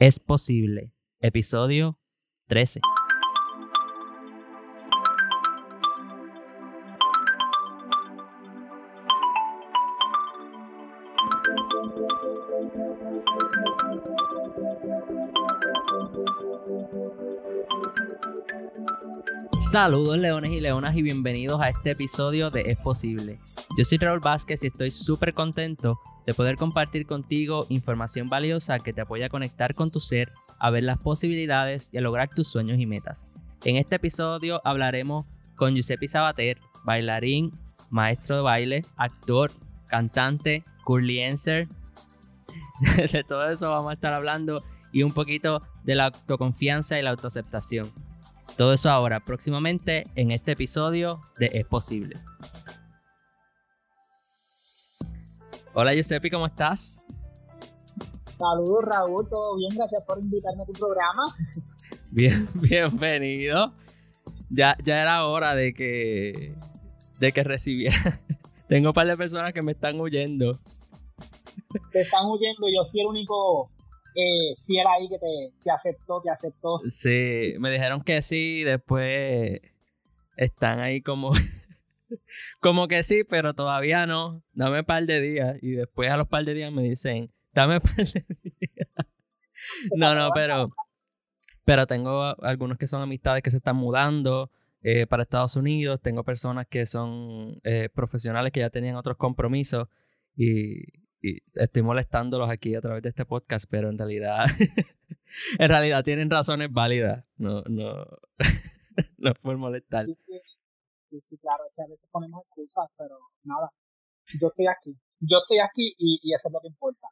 Es posible. Episodio 13. Saludos leones y leonas y bienvenidos a este episodio de Es Posible. Yo soy Raúl Vázquez y estoy súper contento de poder compartir contigo información valiosa que te apoya a conectar con tu ser, a ver las posibilidades y a lograr tus sueños y metas. En este episodio hablaremos con Giuseppe Sabater, bailarín, maestro de baile, actor, cantante, curliencer. De todo eso vamos a estar hablando y un poquito de la autoconfianza y la autoaceptación. Todo eso ahora, próximamente en este episodio de Es Posible. Hola Giuseppe, ¿cómo estás? Saludos Raúl, todo bien, gracias por invitarme a tu programa. Bien, bienvenido. Ya, ya era hora de que, de que recibiera. Tengo un par de personas que me están huyendo. Te están huyendo, yo soy el único eh, fiel ahí que te, aceptó, te aceptó. Sí, me dijeron que sí, después están ahí como, como que sí, pero todavía no. Dame un par de días y después a los par de días me dicen, dame un par de días. no, no, pero, pero tengo algunos que son amistades que se están mudando. Eh, para Estados Unidos, tengo personas que son eh, profesionales que ya tenían otros compromisos y, y estoy molestándolos aquí a través de este podcast, pero en realidad, en realidad tienen razones válidas. No, no, no por molestar. Sí, sí, claro, que a veces ponemos excusas, pero nada. Yo estoy aquí. Yo estoy aquí y, y eso es lo que importa.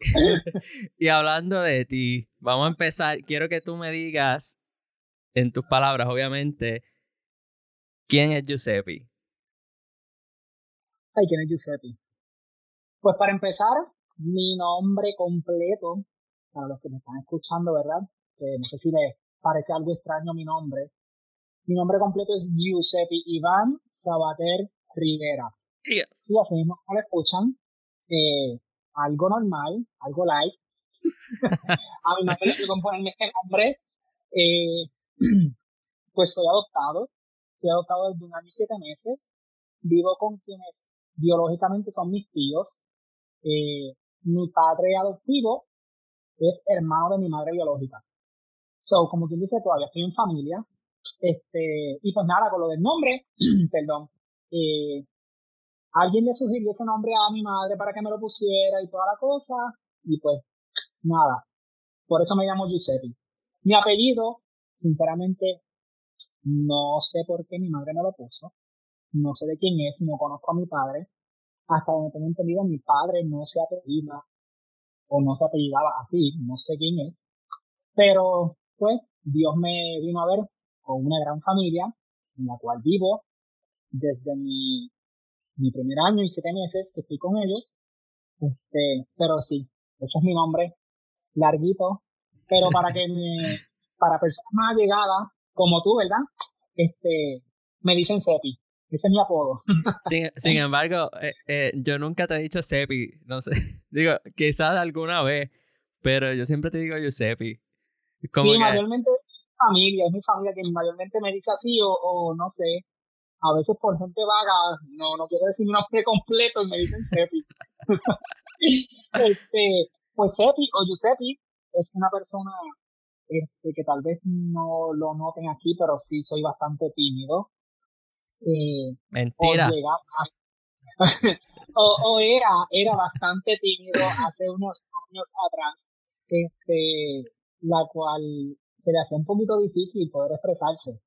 y hablando de ti, vamos a empezar. Quiero que tú me digas, en tus palabras, obviamente, ¿quién es Giuseppe? Ay, ¿quién es Giuseppe? Pues para empezar, mi nombre completo, para los que me están escuchando, ¿verdad? Que no sé si les parece algo extraño mi nombre. Mi nombre completo es Giuseppe Iván Sabater Rivera. Sí, así mismo lo escuchan. Eh, algo normal, algo light. a mi madre le ponerme ese nombre. Eh, pues soy adoptado. Soy adoptado desde un año y siete meses. Vivo con quienes biológicamente son mis tíos. Eh, mi padre adoptivo es hermano de mi madre biológica. So, como quien dice, todavía estoy en familia. Este, y pues nada, con lo del nombre, perdón, eh, alguien le sugirió ese nombre a mi madre para que me lo pusiera y toda la cosa, y pues nada, por eso me llamo Giuseppe. Mi apellido, sinceramente, no sé por qué mi madre me lo puso, no sé de quién es, no conozco a mi padre, hasta donde tengo entendido, mi padre no se apellida o no se apellidaba así, no sé quién es, pero pues Dios me vino a ver con una gran familia en la cual vivo desde mi, mi primer año y siete meses que estoy con ellos, este, pero sí, ese es mi nombre, larguito, pero para que me, para personas más allegadas como tú, ¿verdad? Este, me dicen Sepi. Ese es mi apodo. Sin, embargo, eh, eh, yo nunca te he dicho Sepi. No sé. Digo, quizás alguna vez, pero yo siempre te digo Giuseppe. Como sí, mayormente es mi familia, es mi familia que mayormente me dice así o, o no sé. A veces por gente vaga, no, no quiero decir mi nombre completo y me dicen Sepi. este, pues Sepi o Giuseppe es una persona este, que tal vez no lo noten aquí, pero sí soy bastante tímido. Eh, Mentira. O, era, era bastante tímido hace unos años atrás, este, la cual se le hacía un poquito difícil poder expresarse,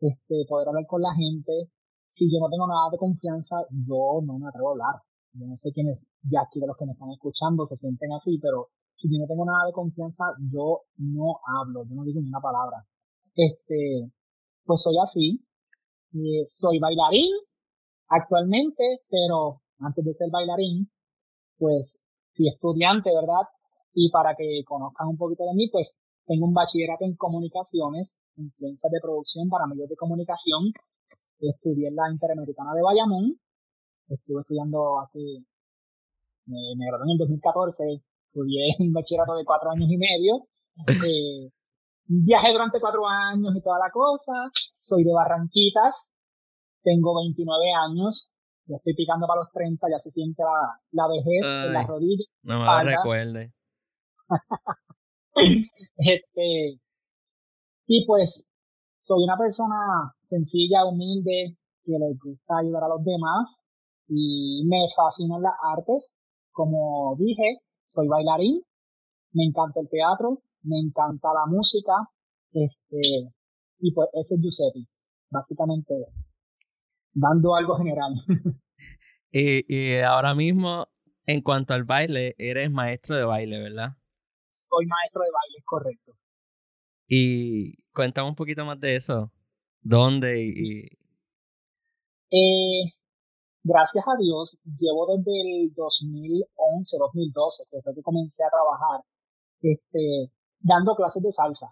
este, poder hablar con la gente. Si yo no tengo nada de confianza, yo no me atrevo a hablar. Yo no sé quiénes de aquí de los que me están escuchando se sienten así, pero si yo no tengo nada de confianza, yo no hablo, yo no digo ni una palabra. Este, pues soy así, eh, soy bailarín actualmente, pero antes de ser bailarín, pues fui estudiante, ¿verdad? Y para que conozcan un poquito de mí, pues tengo un bachillerato en comunicaciones, en ciencias de producción para medios de comunicación. Estudié en la Interamericana de Bayamón. Estuve estudiando hace, me, me gradué en el 2014 estudié un bachillerato de cuatro años y medio. Eh, viajé durante cuatro años y toda la cosa. Soy de Barranquitas. Tengo 29 años. Ya estoy picando para los 30. Ya se siente la, la vejez en las rodillas. No me lo recuerde. este, y pues, soy una persona sencilla, humilde, que le gusta ayudar a los demás y me fascinan las artes. Como dije, soy bailarín, me encanta el teatro, me encanta la música, este, y pues ese es Giuseppe, básicamente dando algo general. y, y ahora mismo, en cuanto al baile, eres maestro de baile, ¿verdad? Soy maestro de baile, correcto. Y cuéntame un poquito más de eso. ¿Dónde y, eh, gracias a Dios, llevo desde el 2011, 2012, que fue que comencé a trabajar, este, dando clases de salsa.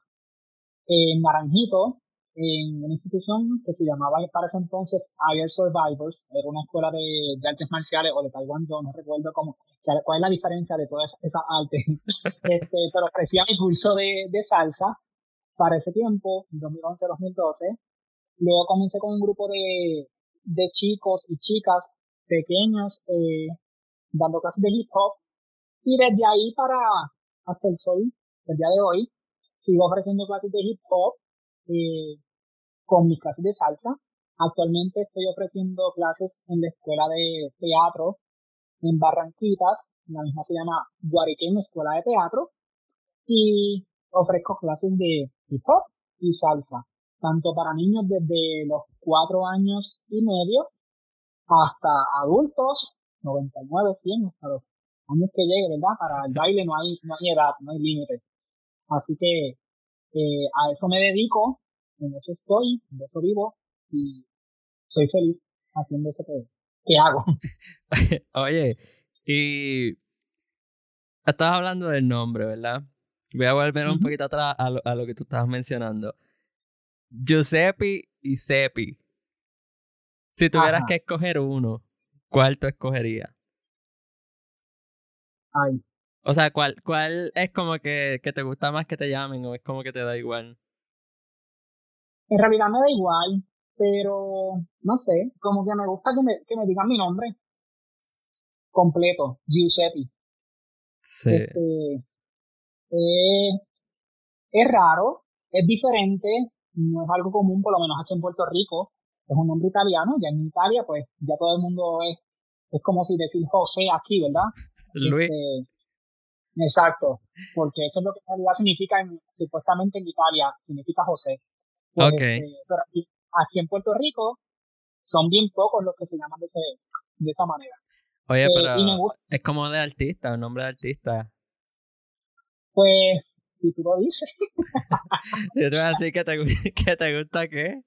En Naranjito, en una institución que se llamaba para ese entonces Higher Survivors, era una escuela de, artes marciales o de Taekwondo, no recuerdo cómo, cuál es la diferencia de todas esas artes, este, pero ofrecía mi curso de, de salsa para ese tiempo, 2011-2012. Luego comencé con un grupo de, de chicos y chicas pequeños eh, dando clases de hip hop. Y desde ahí para hasta el sol, el día de hoy, sigo ofreciendo clases de hip hop eh, con mis clases de salsa. Actualmente estoy ofreciendo clases en la escuela de teatro en Barranquitas, la misma se llama Guariquén Escuela de Teatro, y ofrezco clases de hip hop y salsa tanto para niños desde los cuatro años y medio hasta adultos, 99, 100, hasta los años que llegue, ¿verdad? Para el baile no hay, no hay edad, no hay límite. Así que eh, a eso me dedico, en eso estoy, en eso vivo y soy feliz haciendo eso que, hago. Oye, y estás hablando del nombre, ¿verdad? Voy a volver un poquito atrás a lo, a lo que tú estabas mencionando. Giuseppe y Seppi. Si tuvieras que escoger uno, ¿cuál tú escogerías? Ay. O sea, ¿cuál, cuál es como que, que te gusta más que te llamen o es como que te da igual? En realidad me da igual, pero no sé, como que me gusta que me, que me digan mi nombre completo, Giuseppe. Sí. Este, eh, es raro, es diferente, no es algo común, por lo menos aquí en Puerto Rico, es un nombre italiano, ya en Italia, pues ya todo el mundo es, es como si decir José aquí, ¿verdad? Luis. Este, exacto, porque eso es lo que en realidad significa, supuestamente en Italia, significa José. Pues, okay. Pero aquí, en Puerto Rico son bien pocos los que se llaman de, ese, de esa manera. Oye, eh, pero es como de artista, un nombre de artista. Pues si tú lo dices. Yo te voy a decir que te, que te gusta qué.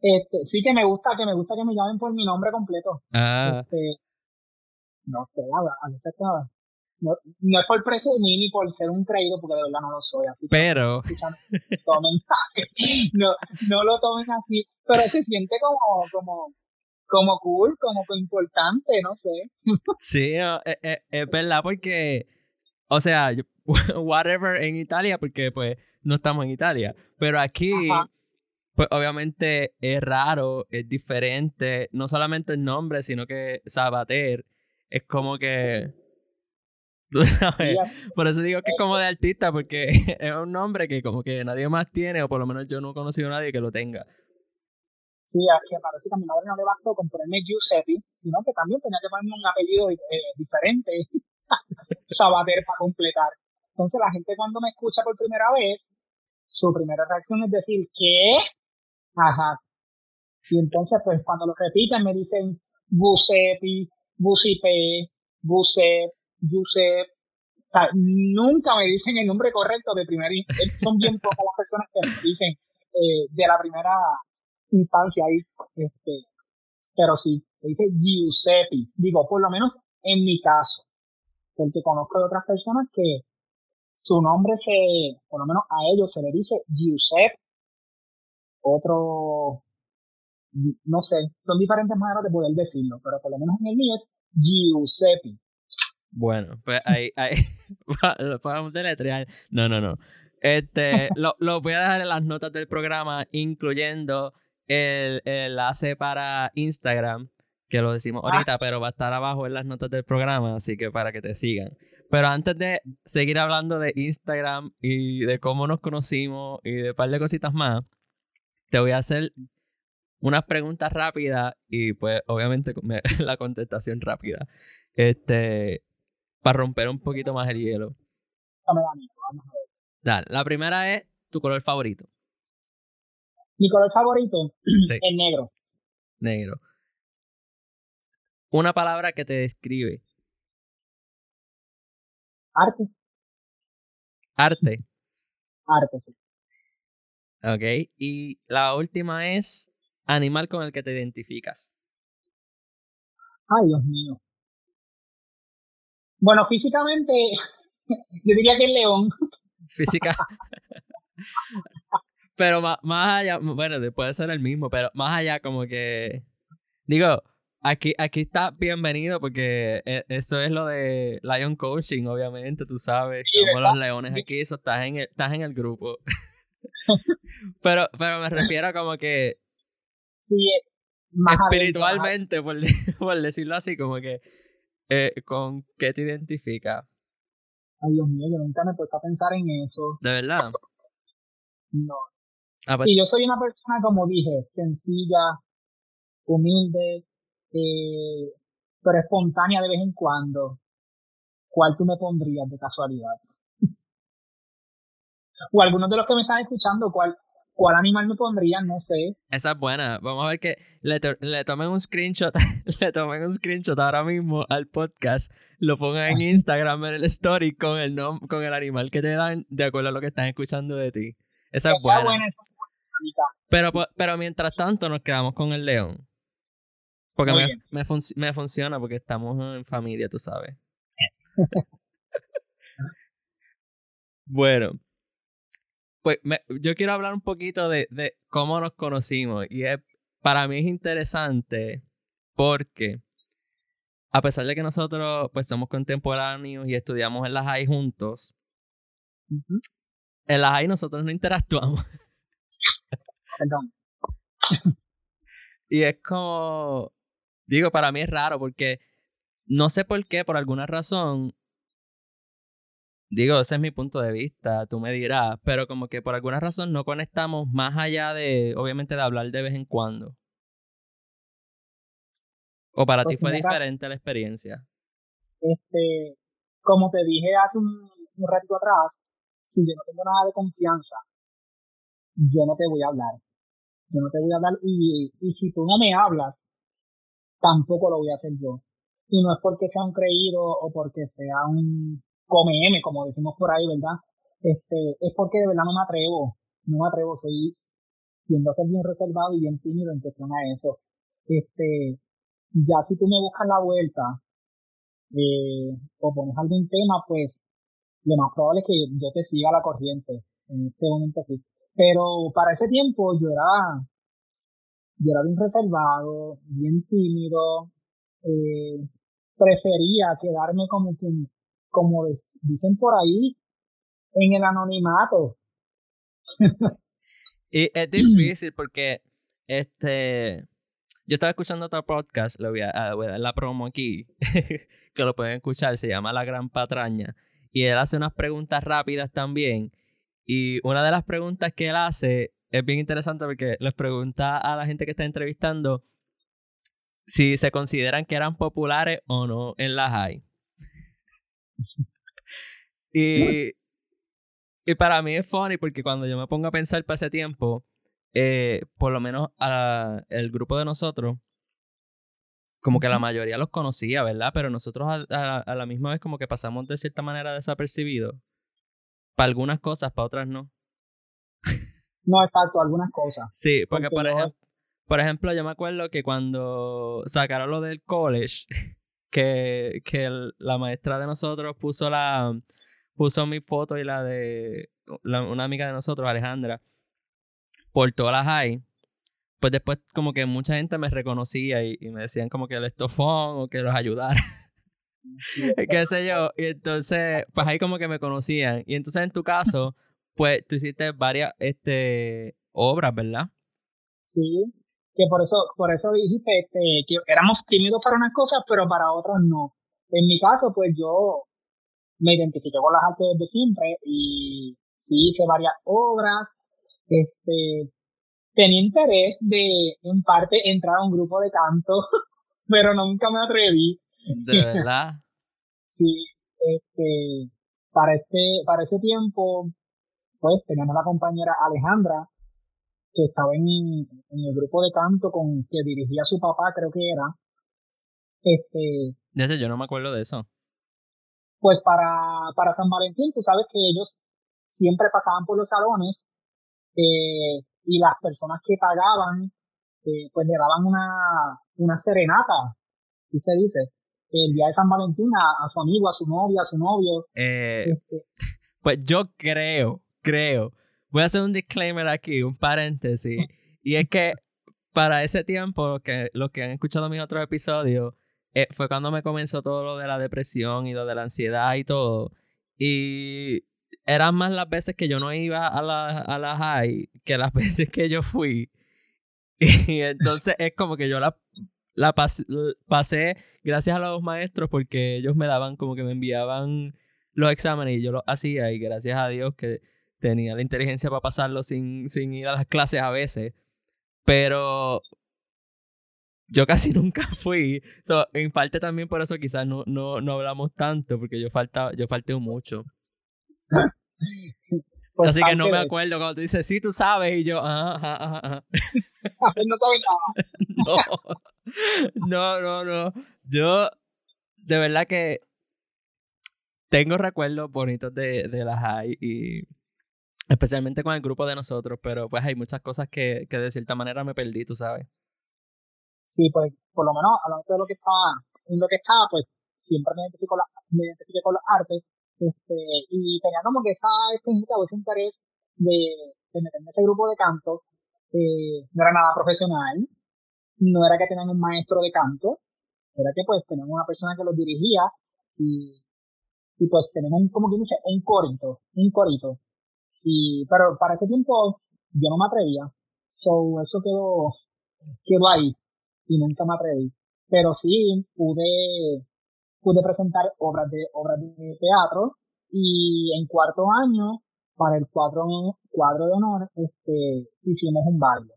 Este, sí que me gusta, que me gusta que me llamen por mi nombre completo. Ah. Este, no sé, a, veces no, no es por presumir ni por ser un creído, porque de verdad no lo soy. Así pero. tomen, no, no lo tomen así, pero se siente como, como, como cool, como importante, no sé. sí, es, es, es verdad, porque, o sea, yo, whatever en Italia, porque pues no estamos en Italia. Pero aquí, pues obviamente es raro, es diferente, no solamente el nombre, sino que Sabater es como que... ¿tú sabes? por eso digo que es como de artista, porque es un nombre que como que nadie más tiene, o por lo menos yo no he conocido a nadie que lo tenga. Sí, que parece que a mi madre no le bastó con ponerme Giuseppe, sino que también tenía que ponerme un apellido eh, diferente, Sabater, para completar. Entonces la gente cuando me escucha por primera vez, su primera reacción es decir, ¿qué? Ajá. Y entonces pues cuando lo repiten me dicen Busepi, Busipe, Busep, Yusep. O sea, nunca me dicen el nombre correcto de primera Son bien pocas las personas que me dicen eh, de la primera instancia ahí. Este, pero sí, se dice Giuseppe. Digo, por lo menos en mi caso. Porque conozco de otras personas que su nombre se, por lo menos a ellos se le dice Giuseppe, otro, no sé, son diferentes maneras de poder decirlo, pero por lo menos en el mío es Giuseppe. Bueno, pues ahí, ahí lo podemos deletrear. No, no, no. Este, lo, lo voy a dejar en las notas del programa, incluyendo el, enlace para Instagram, que lo decimos ah. ahorita, pero va a estar abajo en las notas del programa, así que para que te sigan. Pero antes de seguir hablando de Instagram y de cómo nos conocimos y de un par de cositas más, te voy a hacer unas preguntas rápidas y pues obviamente la contestación rápida. Este, para romper un poquito más el hielo. Dale, la primera es tu color favorito. Mi color favorito es negro. Negro. Una palabra que te describe. Arte. Arte. Arte, sí. Ok. Y la última es animal con el que te identificas. Ay, Dios mío. Bueno, físicamente, yo diría que el león. Física. pero más, más allá, bueno, puede ser el mismo, pero más allá como que, digo, aquí, aquí está bienvenido porque e, eso es lo de Lion Coaching, obviamente, tú sabes, como los leones aquí, eso estás en el, estás en el grupo. pero, pero me refiero a como que sí, espiritualmente, por, por, decirlo así, como que eh, con qué te identifica. Ay, Dios mío, yo nunca me he puesto a pensar en eso. ¿De verdad? No, Ah, pues sí, yo soy una persona, como dije, sencilla, humilde, eh, pero espontánea de vez en cuando. ¿Cuál tú me pondrías de casualidad? o algunos de los que me están escuchando, ¿cuál, ¿Cuál animal me pondrían? No sé. Esa es buena. Vamos a ver que le, le tomen un screenshot, le tomen un screenshot ahora mismo al podcast, lo pongan en Instagram en el story con el con el animal que te dan de acuerdo a lo que están escuchando de ti. Esa es buena. Pero, pero mientras tanto nos quedamos con el león. Porque me, me, me, funciona porque estamos en familia, tú sabes. bueno. Pues yo quiero hablar un poquito de, de cómo nos conocimos. Y es, para mí es interesante porque a pesar de que nosotros pues somos contemporáneos y estudiamos en la high juntos, en la high nosotros no interactuamos. Perdón. y es como, digo, para mí es raro porque no sé por qué, por alguna razón, digo, ese es mi punto de vista, tú me dirás, pero como que por alguna razón no conectamos más allá de, obviamente, de hablar de vez en cuando. ¿O para ti fue diferente la experiencia? Este, como te dije hace un, un ratito atrás, si yo no tengo nada de confianza, yo no te voy a hablar yo no te voy a hablar y, y si tú no me hablas, tampoco lo voy a hacer yo. Y no es porque sea un creído o porque sea un come M, como decimos por ahí, ¿verdad? Este, es porque de verdad no me atrevo, no me atrevo, soy tiendo a ser bien reservado y bien tímido en cuestión a eso. Este, ya si tú me buscas la vuelta, eh, o pones algún tema, pues lo más probable es que yo te siga la corriente. En este momento sí. Pero para ese tiempo yo era, yo era bien reservado, bien tímido, eh, prefería quedarme como como dicen por ahí, en el anonimato. y es difícil porque este yo estaba escuchando otro podcast, lo voy a, voy a dar la promo aquí, que lo pueden escuchar, se llama La Gran Patraña. Y él hace unas preguntas rápidas también. Y una de las preguntas que él hace es bien interesante porque les pregunta a la gente que está entrevistando si se consideran que eran populares o no en la high. y, y para mí es funny porque cuando yo me pongo a pensar para ese tiempo, eh, por lo menos a, el grupo de nosotros, como que la mayoría los conocía, ¿verdad? Pero nosotros a, a, la misma vez como que pasamos de cierta manera desapercibidos. Para algunas cosas, para otras no. No, exacto, algunas cosas. Sí, porque, por, ejemplo, por ejemplo, yo me acuerdo que cuando sacaron lo del college, que, que la maestra de nosotros puso la puso mi foto y la de una amiga de nosotros, Alejandra, por todas las high. Pues después como que mucha gente me reconocía y, y me decían como que el estofón o que los ayudara. qué sé yo. Y entonces, pues ahí como que me conocían. Y entonces en tu caso, pues tú hiciste varias este, obras, ¿verdad? Sí, que por eso, por eso dijiste este, que éramos tímidos para unas cosas, pero para otras no. En mi caso, pues yo me identifiqué con las artes desde siempre y sí hice varias obras. Este, tenía interés de, en parte, entrar a un grupo de canto, pero nunca me atreví. ¿De verdad? sí, este, para este, para ese tiempo, pues teníamos la compañera Alejandra, que estaba en, en el grupo de canto con que dirigía su papá, creo que era. Este. Desde yo no me acuerdo de eso. Pues para, para San Valentín, tú sabes que ellos siempre pasaban por los salones eh, y las personas que pagaban, eh, pues le daban una, una serenata, y se dice, el día de San Valentín a, su amigo, a su novia, a su novio. Eh, este. Pues yo creo, creo, voy a hacer un disclaimer aquí, un paréntesis, y es que para ese tiempo, que los que han escuchado mis otros episodios, eh, fue cuando me comenzó todo lo de la depresión y lo de la ansiedad y todo. Y eran más las veces que yo no iba a la, a high que las veces que yo fui. Y entonces es como que yo la, la pasé gracias a los maestros porque ellos me daban como que me enviaban los exámenes y yo los hacía y gracias a Dios que tenía la inteligencia para pasarlo sin, sin ir a las clases a veces. Pero yo casi nunca fui. en parte también por eso quizás no, no, no hablamos tanto, porque yo falta, yo falté mucho. Pues Así que no me acuerdo cuando tú dices, sí, tú sabes, y yo, ajá, ajá, ajá. no sabes nada. no, no, no. Yo, de verdad que tengo recuerdos bonitos de, de la high y especialmente con el grupo de nosotros, pero pues hay muchas cosas que, que de cierta manera me perdí, tú sabes. Sí, pues por lo menos hablando de lo que estaba, en lo que estaba, pues siempre me identifico, me identifiqué con las artes este, y tenía como que esa espinita o ese interés de, meterme en ese grupo de canto. Eh, no era nada profesional, no era que tenían un maestro de canto, era que pues teníamos una persona que los dirigía y, y pues tenemos como quien dice, un corito, un corito. Y, pero para ese tiempo yo no me atrevía. So, eso quedó, quedó ahí y nunca me atreví. Pero sí pude pude presentar obras de, obras de teatro y en cuarto año, para el cuadro, cuadro de honor, este, hicimos un baile.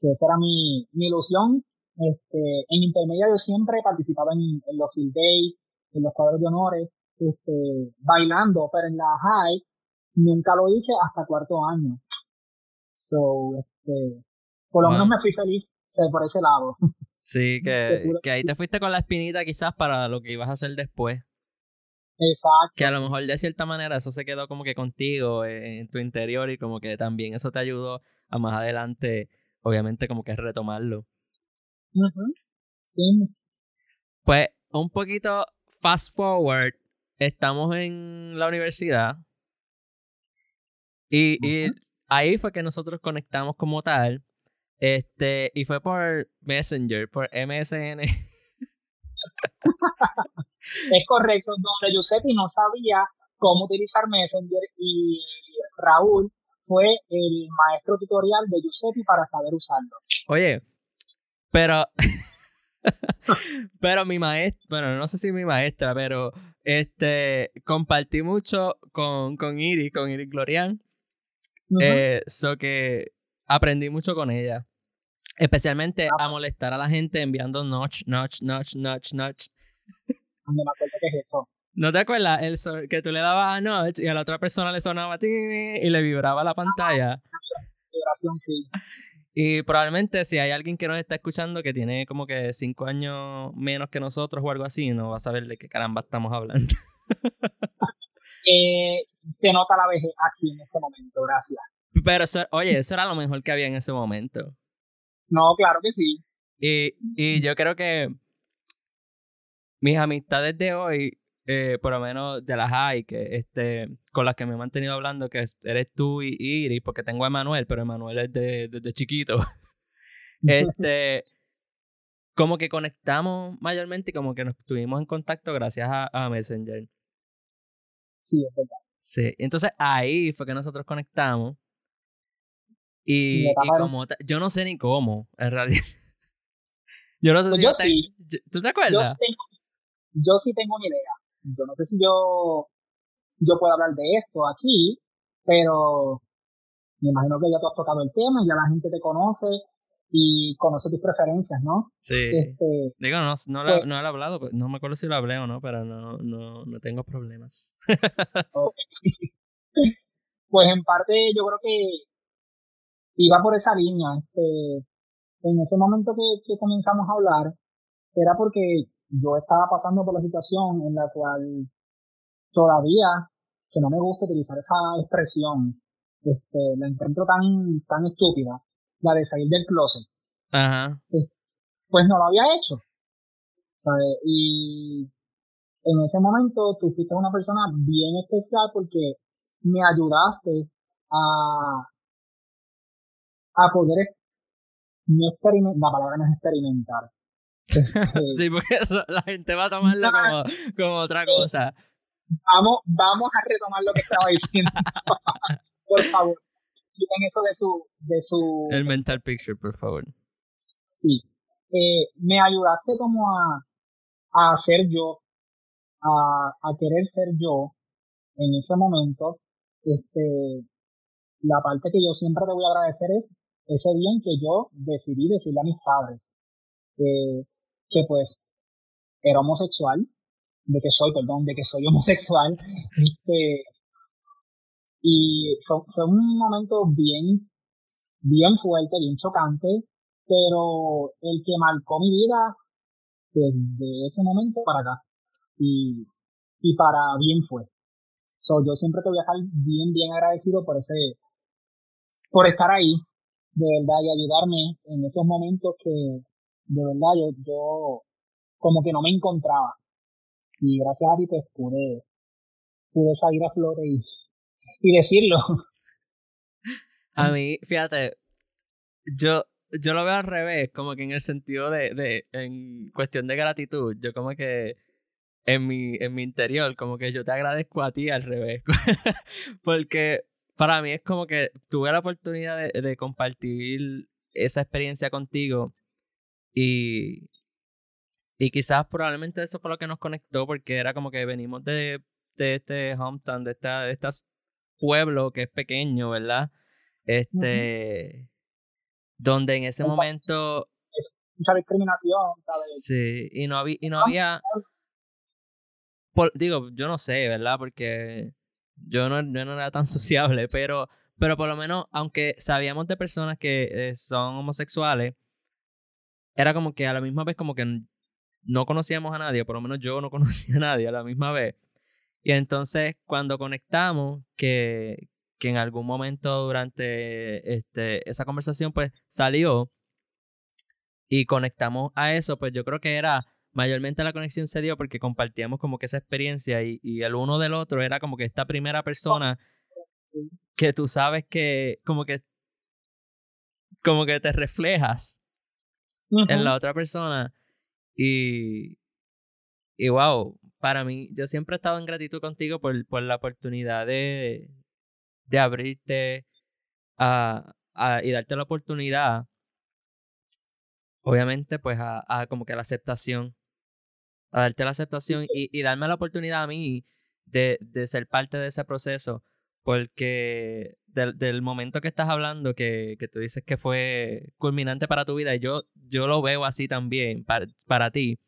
Que esa era mi, mi ilusión. Este, en intermedio yo siempre participaba en, en los field days, en los cuadros de honores, este, bailando, pero en la high nunca lo hice hasta cuarto año. So, este, por lo menos me fui feliz por ese lado. Sí, que, que ahí te fuiste con la espinita quizás para lo que ibas a hacer después. Exacto. Que a lo mejor de cierta manera eso se quedó como que contigo en tu interior y como que también eso te ayudó a más adelante, obviamente como que retomarlo. Pues un poquito fast forward, estamos en la universidad y, y ahí fue que nosotros conectamos como tal este, y fue por Messenger, por MSN. es correcto, donde Giuseppe no sabía cómo utilizar Messenger y Raúl fue el maestro tutorial de Giuseppe para saber usarlo. Oye, pero pero mi maestra, bueno, no sé si mi maestra, pero este compartí mucho con, con Iris, con Iris Glorian. Eso eh, que aprendí mucho con ella. Especialmente a molestar a la gente enviando notch, notch, notch, notch, notch. No me acuerdo qué es eso. ¿No te acuerdas? El que tú le dabas a notch y a la otra persona le sonaba y le vibraba la pantalla. Vibración, sí. Y probablemente si hay alguien que nos está escuchando que tiene como que cinco años menos que nosotros o algo así, no va a saber de qué caramba estamos hablando. eh, se nota la vejez aquí en este momento, gracias. Pero, oye, eso era lo mejor que había en ese momento. No, claro que sí. Y, y yo creo que mis amistades de hoy, eh, por lo menos de las hay, que este, con las que me he mantenido hablando, que eres tú y Iris, porque tengo a Emanuel, pero Emanuel es desde de, chiquito. este, como que conectamos mayormente y como que nos estuvimos en contacto gracias a, Messenger. Sí, es verdad. Sí, entonces ahí fue que nosotros conectamos. Y, como yo no sé ni cómo, en realidad. yo no sé pues si yo sí. ¿Tú te acuerdas? Yo, sí tengo una idea. Yo no sé si yo, yo puedo hablar de esto aquí, pero me imagino que ya tú has tocado el tema, ya la gente te conoce y conoce tus preferencias, ¿no? Sí. Este, Digo, no, no, lo, pues he hablado, pues, no me acuerdo si lo hablé o no, pero no, no, no tengo problemas. pues en parte yo creo que iba por esa línea. Este, en ese momento que, que comenzamos a hablar, era porque yo estaba pasando por la situación en la cual todavía, que no me gusta utilizar esa expresión, este, la encuentro tan, tan estúpida, la de salir del closet. Ajá. Pues, pues no lo había hecho. ¿sabes? Y en ese momento tú fuiste una persona bien especial porque me ayudaste a, a poder no experimentar, la palabra no es experimentar. Este, sí, porque eso, la gente va a tomarlo como, como otra cosa. Vamos, vamos a retomar lo que estaba diciendo. Por favor quiten eso de su, de su... El mental picture, por favor. Sí. Eh, me ayudaste como a, a ser yo, a, a querer ser yo en ese momento. Este, la parte que yo siempre te voy a agradecer es ese bien que yo decidí decirle a mis padres eh, que pues era homosexual, de que soy, perdón, de que soy homosexual, este, y fue, fue un momento bien, bien fuerte, bien chocante, pero el que marcó mi vida desde ese momento para acá. Y, y para bien fue. So, yo siempre te voy a estar bien, bien agradecido por ese, por estar ahí, de verdad, y ayudarme en esos momentos que, de verdad, yo, yo como que no me encontraba. Y gracias a ti, pues pude, pude salir a flores y, y decirlo. A mí, fíjate, yo, yo lo veo al revés, como que en el sentido de, de, en cuestión de gratitud, yo como que en mi, en mi interior, como que yo te agradezco a ti al revés. Porque para mí es como que tuve la oportunidad de, de compartir esa experiencia contigo y, y quizás probablemente eso fue lo que nos conectó porque era como que venimos de, de este hometown, de, esta, de estas pueblo que es pequeño, ¿verdad? Este, donde en ese momento... Es mucha discriminación, ¿sabes? Sí, y no había... Y no había digo, yo no sé, ¿verdad? Porque yo no, no era tan sociable, pero, pero por lo menos, aunque sabíamos de personas que eh, son homosexuales, era como que a la misma vez como que no conocíamos a nadie, por lo menos yo no conocía a nadie a la misma vez. Y entonces cuando conectamos, que, que en algún momento durante este, esa conversación pues salió y conectamos a eso, pues yo creo que era mayormente la conexión se dio porque compartíamos como que esa experiencia y, y el uno del otro era como que esta primera persona que tú sabes que como que como que te reflejas en la otra persona y y wow para mí, yo siempre he estado en gratitud contigo por, por la oportunidad de, de abrirte a, a, y darte la oportunidad, obviamente, pues a, a como que la aceptación, a darte la aceptación y, y darme la oportunidad a mí de, de ser parte de ese proceso, porque del, del momento que estás hablando, que, que, tú dices que fue culminante para tu vida, y yo, yo lo veo así también para, para ti,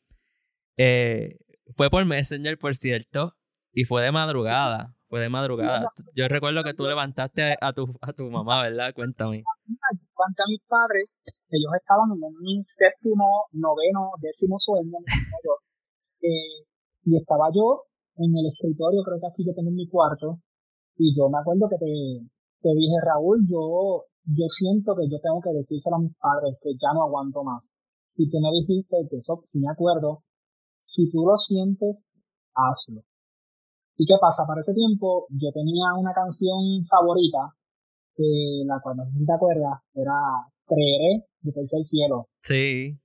eh, fue por Messenger, por cierto, y fue de madrugada. Fue de madrugada. Yo recuerdo que tú levantaste a tu, a tu mamá, ¿verdad? Cuéntame. Levanté a mis padres, ellos estaban en un séptimo, noveno, décimo sueño, eh, y estaba yo en el escritorio, creo que aquí yo tengo en mi cuarto, y yo me acuerdo que te, te dije, Raúl, yo, yo siento que yo tengo que decírselo a mis padres que ya no aguanto más. Y tú me dijiste que eso, si me acuerdo, si tú lo sientes, hazlo. ¿Y qué pasa? Para ese tiempo yo tenía una canción favorita, que la cual no sé si te acuerdas, era Creeré de Tercer Cielo. Sí.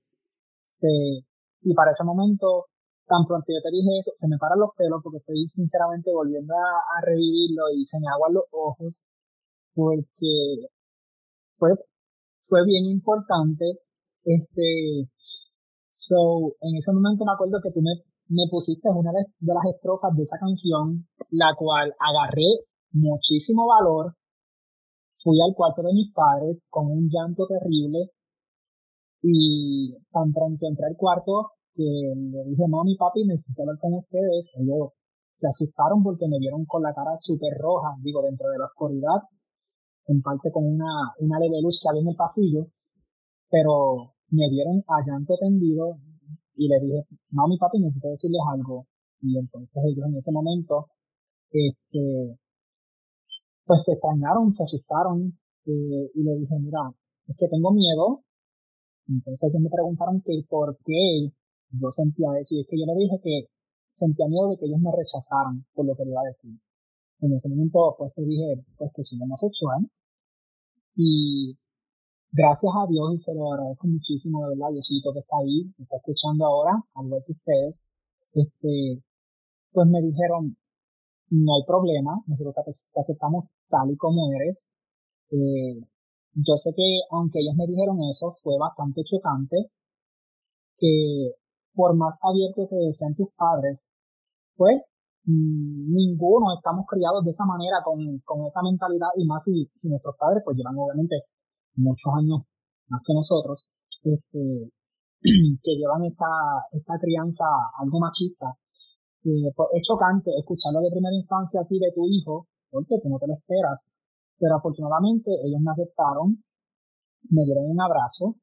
Este, y para ese momento, tan pronto yo te dije eso, se me paran los pelos porque estoy sinceramente volviendo a, revivirlo y se me aguan los ojos porque fue, fue bien importante. Este, so, en ese momento me acuerdo que tú me, me pusiste una de, de las estrofas de esa canción, la cual agarré muchísimo valor. Fui al cuarto de mis padres con un llanto terrible y tan pronto entré al cuarto que le dije, mami, papi, necesito hablar con ustedes. Ellos se asustaron porque me vieron con la cara súper roja, digo, dentro de la oscuridad, en parte con una, una leve luz que había en el pasillo, pero me vieron a llanto tendido y le dije, mami, papi, necesito decirles algo. Y entonces ellos en ese momento, este, pues se extrañaron, se asustaron, eh, y le dije, mira, es que tengo miedo. Entonces ellos me preguntaron que por qué yo sentía eso, y es que yo le dije que sentía miedo de que ellos me rechazaran por lo que le iba a decir. En ese momento, pues te dije, pues que soy homosexual, y gracias a Dios, y se lo agradezco muchísimo, de verdad, Diosito que está ahí, que está escuchando ahora, al ver que ustedes, este, pues me dijeron, no hay problema, nosotros te aceptamos tal y como eres. Eh, yo sé que aunque ellos me dijeron eso, fue bastante chocante que por más abierto que sean tus padres, pues mm, ninguno estamos criados de esa manera, con, con esa mentalidad, y más si, nuestros padres pues llevan obviamente muchos años más que nosotros, este, que llevan esta, esta crianza algo machista. Eh, pues es chocante escucharlo de primera instancia así de tu hijo, porque tú no te lo esperas. Pero afortunadamente ellos me aceptaron, me dieron un abrazo.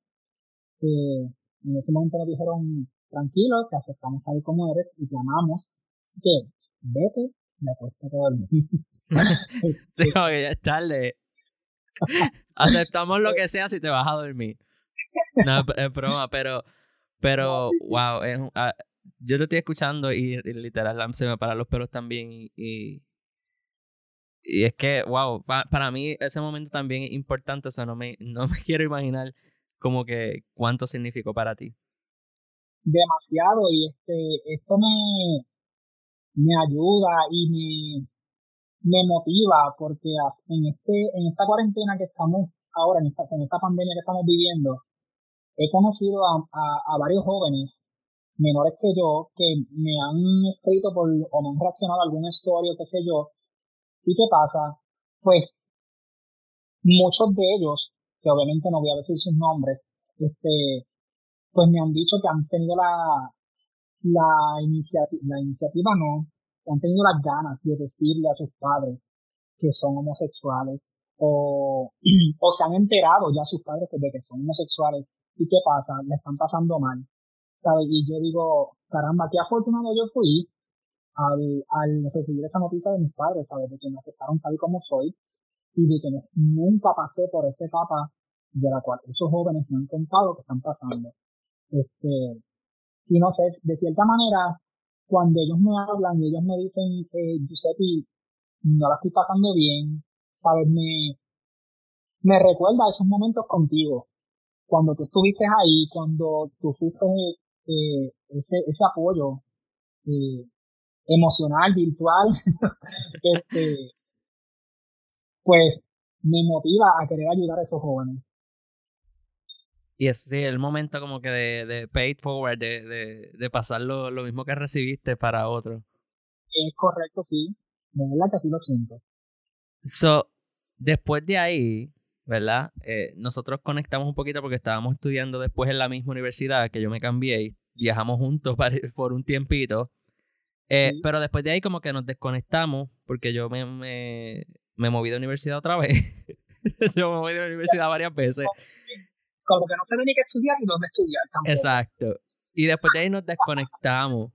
Eh, en ese momento me dijeron, tranquilo, te aceptamos tal como eres y te amamos. Así que vete, me acuesto todo el mundo. sí, ya es tarde. Aceptamos lo que sea si te vas a dormir. No, es broma, pero, pero, wow, es, ah, yo te estoy escuchando y, literal se me paran los pelos también y, y es que, wow, para mí ese momento también es importante, o sea, no me, no me quiero imaginar como que cuánto significó para ti. Demasiado, y este, esto me, me ayuda y me, me motiva porque en este, en esta cuarentena que estamos ahora, en esta, en esta pandemia que estamos viviendo, he conocido a, varios jóvenes menores que yo que me han escrito por, o me han reaccionado a algún story o qué sé yo, ¿Y qué pasa? Pues muchos de ellos, que obviamente no voy a decir sus nombres, este, pues me han dicho que han tenido la, la, iniciativa, la iniciativa no, han tenido las ganas de decirle a sus padres que son homosexuales o, o se han enterado ya sus padres de que son homosexuales y qué pasa, le están pasando mal, ¿sabes? Y yo digo, caramba, qué afortunado yo fui al, al recibir esa noticia de mis padres, ¿sabes? De que me aceptaron tal como soy y de que nunca pasé por esa etapa de la cual esos jóvenes me han contado que están pasando. Este, y no sé, de cierta manera, cuando ellos me hablan y ellos me dicen, eh, Giuseppe, no la estoy pasando bien, ¿sabes? Me, recuerda esos momentos contigo, cuando tú estuviste ahí, cuando tú fuiste eh, ese, ese apoyo, eh, emocional, virtual, este, pues me motiva a querer ayudar a esos jóvenes. Y es sí, el momento como que de, de pay it forward, de, de, de pasar lo, lo, mismo que recibiste para otro. Es correcto, sí. De verdad que así lo siento. So, después de ahí, ¿verdad? Eh, nosotros conectamos un poquito porque estábamos estudiando después en la misma universidad que yo me cambié y viajamos juntos por un tiempito. Eh, pero después de ahí como que nos desconectamos porque yo me, me, me moví de universidad otra vez. yo me moví de universidad varias veces. Como que no sé ni qué estudiar ni dónde estudiar. Exacto. Y después de ahí nos desconectamos.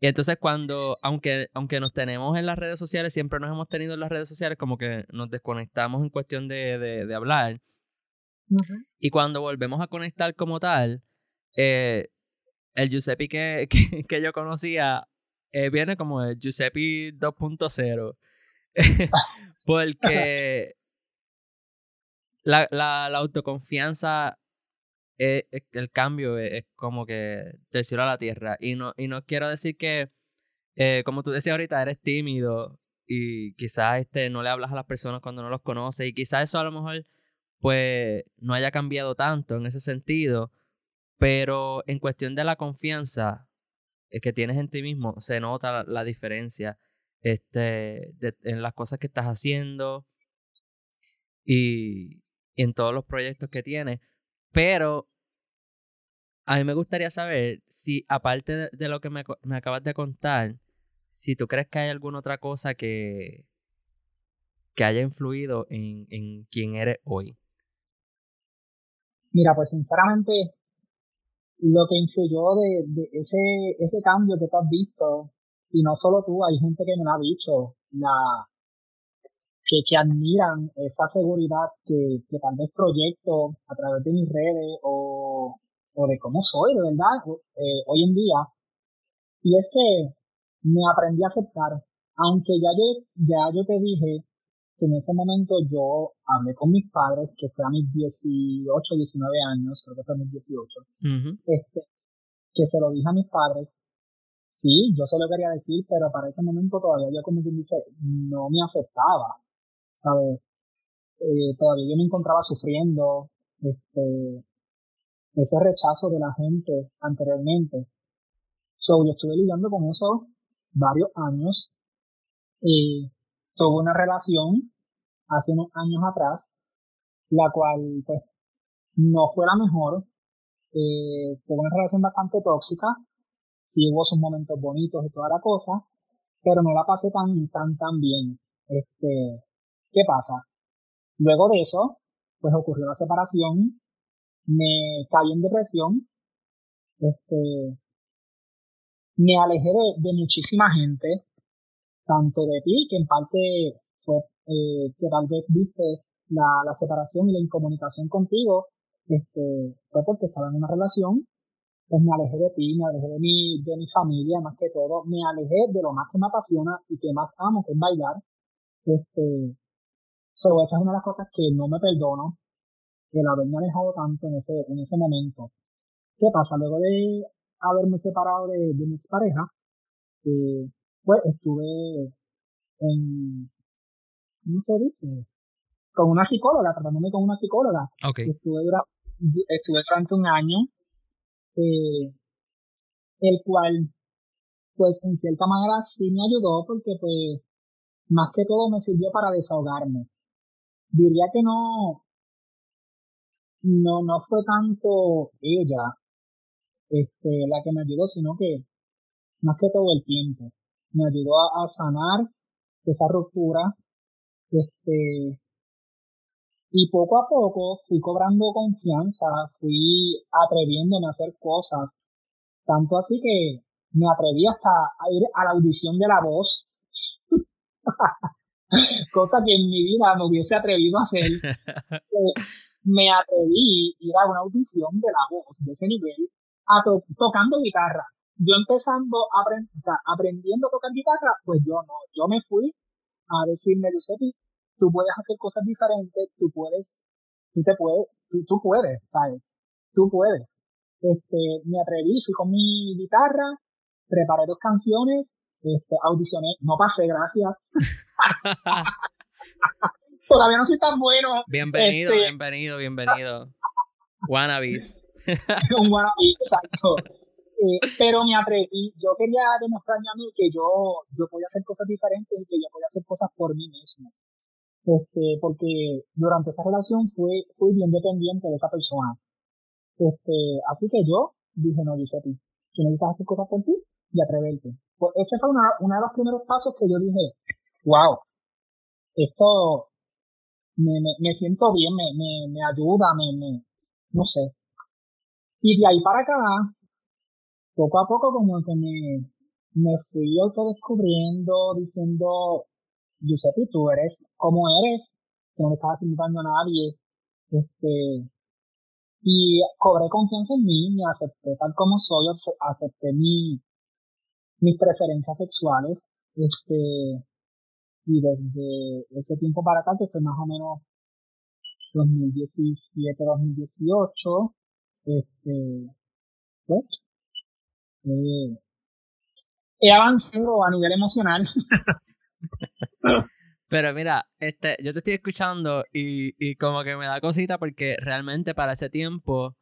Y entonces cuando, aunque, aunque nos tenemos en las redes sociales, siempre nos hemos tenido en las redes sociales, como que nos desconectamos en cuestión de, de, hablar. Y cuando volvemos a conectar como tal, eh, el Giuseppe que, que, que, yo conocía eh, viene como el Giuseppe 2.0. Porque la, la, la, autoconfianza eh, el cambio es, como que del cielo a la tierra. Y no, y no quiero decir que, eh, como tú decías ahorita, eres tímido y quizás este, no le hablas a las personas cuando no los conoces y quizás eso a lo mejor pues no haya cambiado tanto en ese sentido, pero en cuestión de la confianza eh, que tienes en ti mismo, se nota la, diferencia este, en las cosas que estás haciendo y, en todos los proyectos que tienes. Pero a mí me gustaría saber si, aparte de, lo que me, acabas de contar, si tú crees que hay alguna otra cosa que, que haya influido en, en quién eres hoy. Mira, pues sinceramente, lo que influyó de, de ese, ese cambio que tú has visto, y no solo tú, hay gente que me ha dicho, la, que, que admiran esa seguridad que, que tal vez proyecto a través de mis redes o, o de cómo soy, de verdad, eh, hoy en día. Y es que me aprendí a aceptar, aunque ya yo, ya yo te dije que en ese momento yo hablé con mis padres, que fue a mis 18, 19 años, creo que fue a mis 18, este, que se lo dije a mis padres. Sí, yo se lo quería decir, pero para ese momento todavía yo como quien dice, no me aceptaba, ¿sabes? Eh, todavía yo me encontraba sufriendo, este, ese rechazo de la gente anteriormente. So, yo estuve lidiando con eso varios años. tuve una relación hace unos años atrás, la cual pues no fue la mejor. Eh, tuve una relación bastante tóxica. Sí hubo sus momentos bonitos y toda la cosa, pero no la pasé tan, tan, tan bien. Este, ¿qué pasa? Luego de eso, pues ocurrió la separación, me caí en depresión, este, me alejé de, muchísima gente, tanto de ti, que en parte fue eh, que tal vez viste la, la separación y la incomunicación contigo, este, fue porque estaba en una relación, pues me alejé de ti, me alejé de mi, de mi familia, más que todo, me alejé de lo más que me apasiona y que más amo, que es bailar. Este, so, esa es una de las cosas que no me perdono, el haberme alejado tanto en ese, en ese momento. ¿Qué pasa? Luego de haberme separado de, de mi expareja, eh, pues estuve en, ¿cómo se dice? Con una psicóloga, tratándome con una psicóloga. Estuve, estuve durante un año, eh, el cual, pues en cierta manera sí me ayudó porque pues más que todo me sirvió para desahogarme. Diría que no, no, no fue tanto ella este, la que me ayudó, sino que más que todo el tiempo. Me ayudó a, sanar esa ruptura. Este, y poco a poco fui cobrando confianza, fui atreviéndome a hacer cosas. Tanto así que me atreví hasta a ir a la audición de la voz. Cosa que en mi vida me hubiese atrevido a hacer. me atreví a ir a una audición de la voz de ese nivel a tocando guitarra. Yo empezando a aprendiendo a tocar guitarra, pues yo no, yo me fui a decirme, Giuseppe, tú puedes hacer cosas diferentes, tú puedes, tú te puedes, tú, tú puedes, ¿sabes? Tú puedes. Este, me atreví, fui con mi guitarra, preparé dos canciones, este, audicioné, no pasé, gracias. Todavía no soy tan bueno. Bienvenido, este, bienvenido, bienvenido. Wannabes. un wannabe, exacto. Eh, pero me atreví, yo quería demostrarme a mí que yo, yo podía hacer cosas diferentes y que yo podía hacer cosas por mí mismo. Este, porque durante esa relación fui, fui bien dependiente de esa persona. Este, así que yo dije, no, Giuseppe, tú necesitas hacer cosas por ti y atreverte. Pues ese fue uno de los primeros pasos que yo dije, wow, esto me, me, me siento bien, me, me, me ayuda, me, me, no sé. Y de ahí para acá, poco a poco como que me, me fui autodescubriendo, diciendo, Giuseppe, tú eres como eres, que no le estás invitando a nadie, este, y cobré confianza en mí, me acepté tal como soy, acepté mi, mis preferencias sexuales, este, y desde ese tiempo para acá, que fue más o menos 2017, 2018, Este, pues, eh, he avanzado a nivel emocional. Pero mira, este, yo te estoy escuchando y, y como que me da cosita porque realmente para ese tiempo,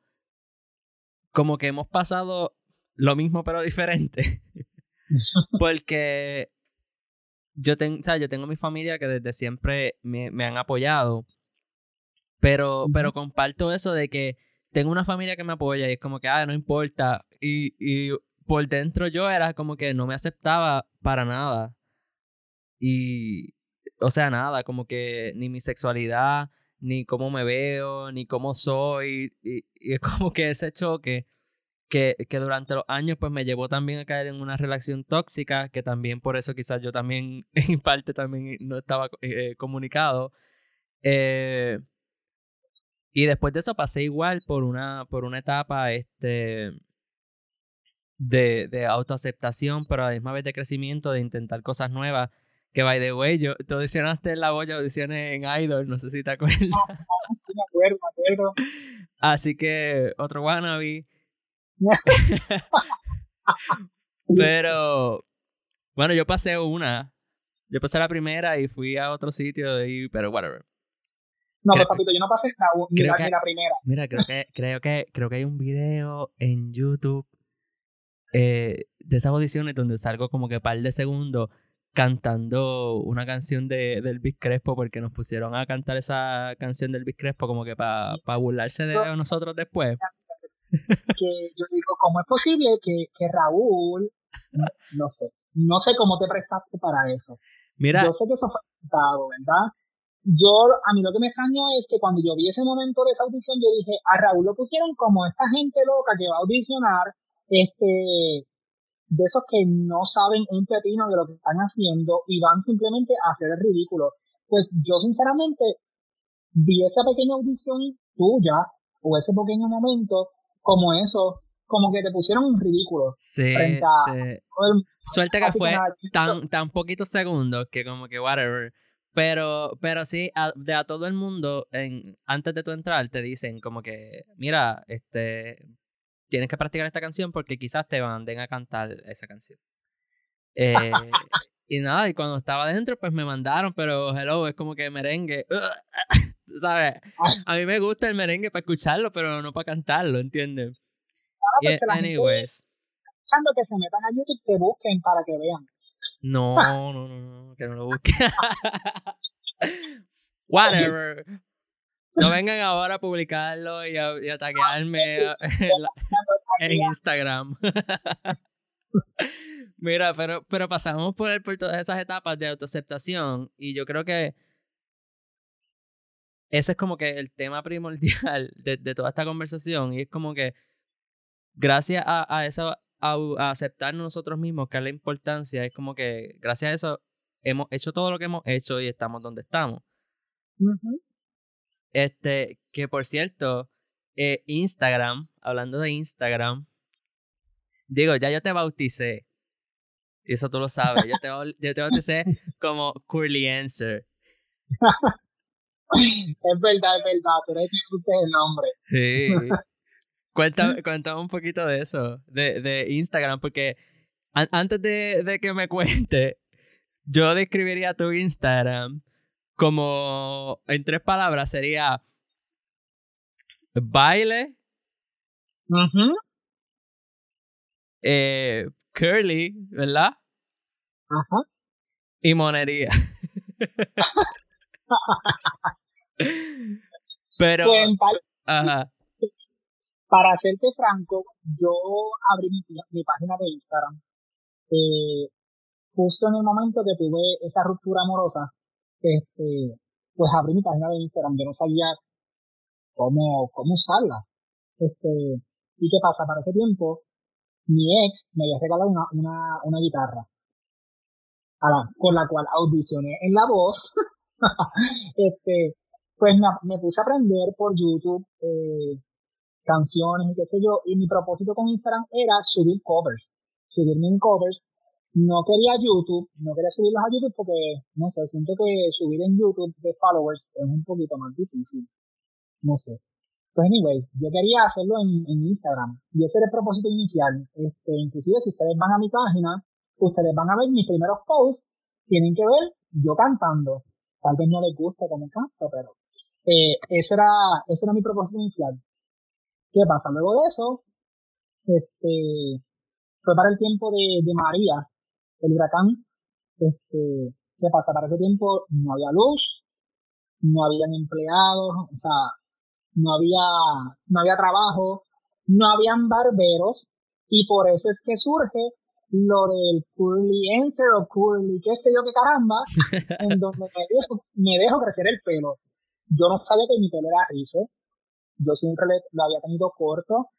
como que hemos pasado lo mismo pero diferente. porque yo, tengo, o sea, yo tengo mi familia que desde siempre me, me han apoyado. Pero, pero comparto eso de que tengo una familia que me apoya y es como que, ah, no importa. Y, y por dentro yo era como que no me aceptaba para nada. Y, o sea, nada, como que ni mi sexualidad, ni cómo me veo, ni cómo soy. Y, y es como que ese choque que, que, durante los años pues me llevó también a caer en una relación tóxica, que también por eso quizás yo también en parte también no estaba eh, comunicado. Eh, y después de eso pasé igual por una, por una etapa este, de, de autoaceptación, pero a la misma vez de crecimiento, de intentar cosas nuevas. Que by the way, yo, tú audicionaste en la Boya, audiciones en Idol, no sé si te acuerdas. sí, me acuerdo, me acuerdo. Así que otro wannabe. pero bueno, yo pasé una. Yo pasé la primera y fui a otro sitio y, pero whatever. No, creo, papito, yo no pasé la, ni, la, que, ni la primera. Mira, creo que, creo que, creo que hay un video en YouTube eh, de esas audiciones donde salgo como que par de segundos cantando una canción de, del Big Crespo porque nos pusieron a cantar esa canción del Big Crespo como que para pa burlarse de nosotros después. Que yo digo, ¿cómo es posible que, que Raúl, no, sé, no sé cómo te prestaste para eso? Mira, yo sé que eso fue cantado, ¿verdad? yo, a mí lo que me extrañó es que cuando yo vi ese momento de esa audición, yo dije, a Raúl lo pusieron como esta gente loca que va a audicionar, este, de esos que no saben un pepino de lo que están haciendo y van simplemente a hacer el ridículo. Pues yo sinceramente vi esa pequeña audición tuya o ese pequeño momento como eso, como que te pusieron un ridículo. Sí, sí. Suerte que fue tan, tan poquitos segundos que como que whatever. Pero, pero sí, a, de a todo el mundo, en, antes de tu entrar, te dicen como que, mira, este, tienes que practicar esta canción porque quizás te manden a cantar esa canción. Eh, y nada, y cuando estaba adentro, pues me mandaron, pero hello, es como que merengue. ¿Sabes? A mí me gusta el merengue para escucharlo, pero no para cantarlo, ¿entiendes? y, anyways. Escuchando que se metan a YouTube, que busquen para que vean. No, no, no, no, que no lo busque. Whatever. No vengan ahora a publicarlo y a, y taguearme en, Instagram. Mira, pero, pero pasamos por, por todas esas etapas de autoaceptación y yo creo que ese es como que el tema primordial de, de toda esta conversación y es como que gracias a, a esa a, aceptarnos nosotros mismos, que es la importancia, es como que gracias a eso hemos hecho todo lo que hemos hecho y estamos donde estamos. Este, que por cierto, eh, Instagram, hablando de Instagram, digo, ya yo te bauticé. Y eso tú lo sabes. Yo te, yo te bauticé como Curly Answer. es verdad, es verdad, pero es que el nombre. Sí. Cuéntame, cuéntame un poquito de eso, de, de Instagram, porque antes de, de, que me cuente, yo describiría tu Instagram como, en tres palabras, sería baile, eh, curly, ¿verdad? Ajá. Y monería. Pero... Pues, ajá. Para serte franco, yo abrí mi, mi página de Instagram eh, justo en el momento que tuve esa ruptura amorosa, este, pues abrí mi página de Instagram, yo no sabía cómo, cómo usarla. Este, ¿y qué pasa? Para ese tiempo, mi ex me había regalado una, una, una guitarra, a la, con la cual audicioné en la voz. este, pues me, puse a aprender por YouTube eh, canciones y qué sé yo, y mi propósito con Instagram era subir covers, subirme en covers. No quería YouTube, no quería subirlos a YouTube porque, no sé, siento que subir en YouTube de followers es un poquito más difícil. No sé. Pues anyways, yo quería hacerlo en, Instagram y ese era el propósito inicial. Este, inclusive si ustedes van a mi página, ustedes van a ver mis primeros posts, tienen que ver yo cantando. Tal vez no les guste como canto, pero eh, ese era, ese era mi propósito inicial. ¿Qué pasa? Luego de eso, este, fue para el tiempo de, de María, el huracán. Este, ¿qué pasa? Para ese tiempo no había luz, no habían empleados, o sea, no había, no había trabajo, no habían barberos, y por eso es que surge lo del curly answer o curly qué sé yo qué caramba, en donde me dejo, me dejo crecer el pelo. Yo no sabía que mi pelo era rizo, yo siempre lo había tenido corto,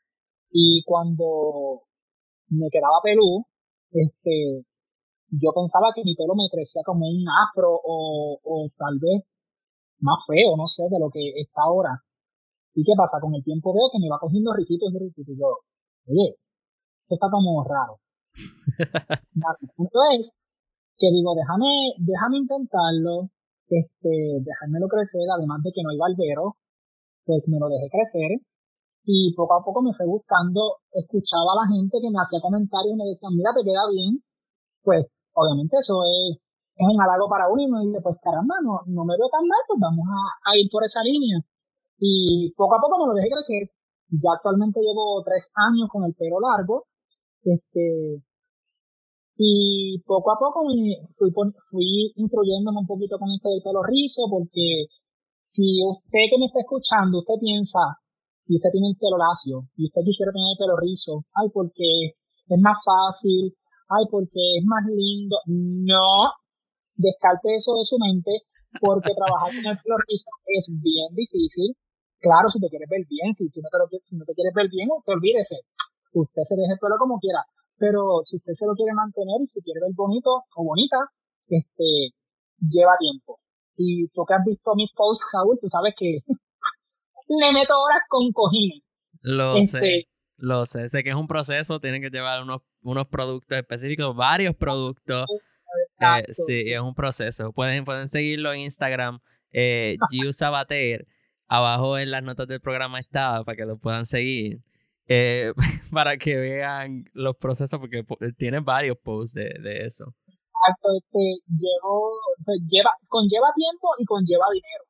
y cuando me quedaba pelú, este, yo pensaba que mi pelo me crecía como un afro o, o tal vez más feo, no sé, de lo que está ahora. ¿Y qué pasa? Con el tiempo veo que me va cogiendo risitos y risitos. Y yo, oye, esto está como raro. el punto es que digo, déjame, déjame intentarlo, este, dejármelo crecer, además de que no hay barbero, pues me lo dejé crecer. Y poco a poco me fue buscando, escuchaba a la gente que me hacía comentarios y me decían, mira, te queda bien. Pues, obviamente eso es es un halago para uno y uno dice, pues caramba, no, no me veo tan mal, pues vamos a, ir por esa línea. Y poco a poco me lo dejé crecer. Ya actualmente llevo tres años con el pelo largo. Este, y poco a poco me fui, fui instruyéndome un poquito con esto del pelo rizo, porque si usted que me está escuchando, usted piensa, y usted tiene el pelo lacio, y usted quisiera tener el pelo rizo, ay, porque es más fácil, ay, porque es más lindo. No, descarte eso de su mente, porque trabajar con el florista es bien difícil. Claro, si te quieres ver bien, si tú no te, lo, si no te quieres ver bien, usted olvídese. Usted se deje el pelo como quiera. Pero si usted se lo quiere mantener y si quiere ver bonito o bonita, este, lleva tiempo. Y tú que has visto mis posts, Raúl, tú sabes que le meto horas con cojines. Lo este, sé, lo sé. Sé que es un proceso, tienen que llevar unos, unos productos específicos, varios productos. Eh, sí, es un proceso. Pueden, pueden seguirlo en Instagram, eh, Giu Sabater. Abajo en las notas del programa está para que lo puedan seguir. Eh, para que vean los procesos, porque tiene varios posts de, de eso. Exacto, este, llevo, pues, lleva, conlleva tiempo y conlleva dinero,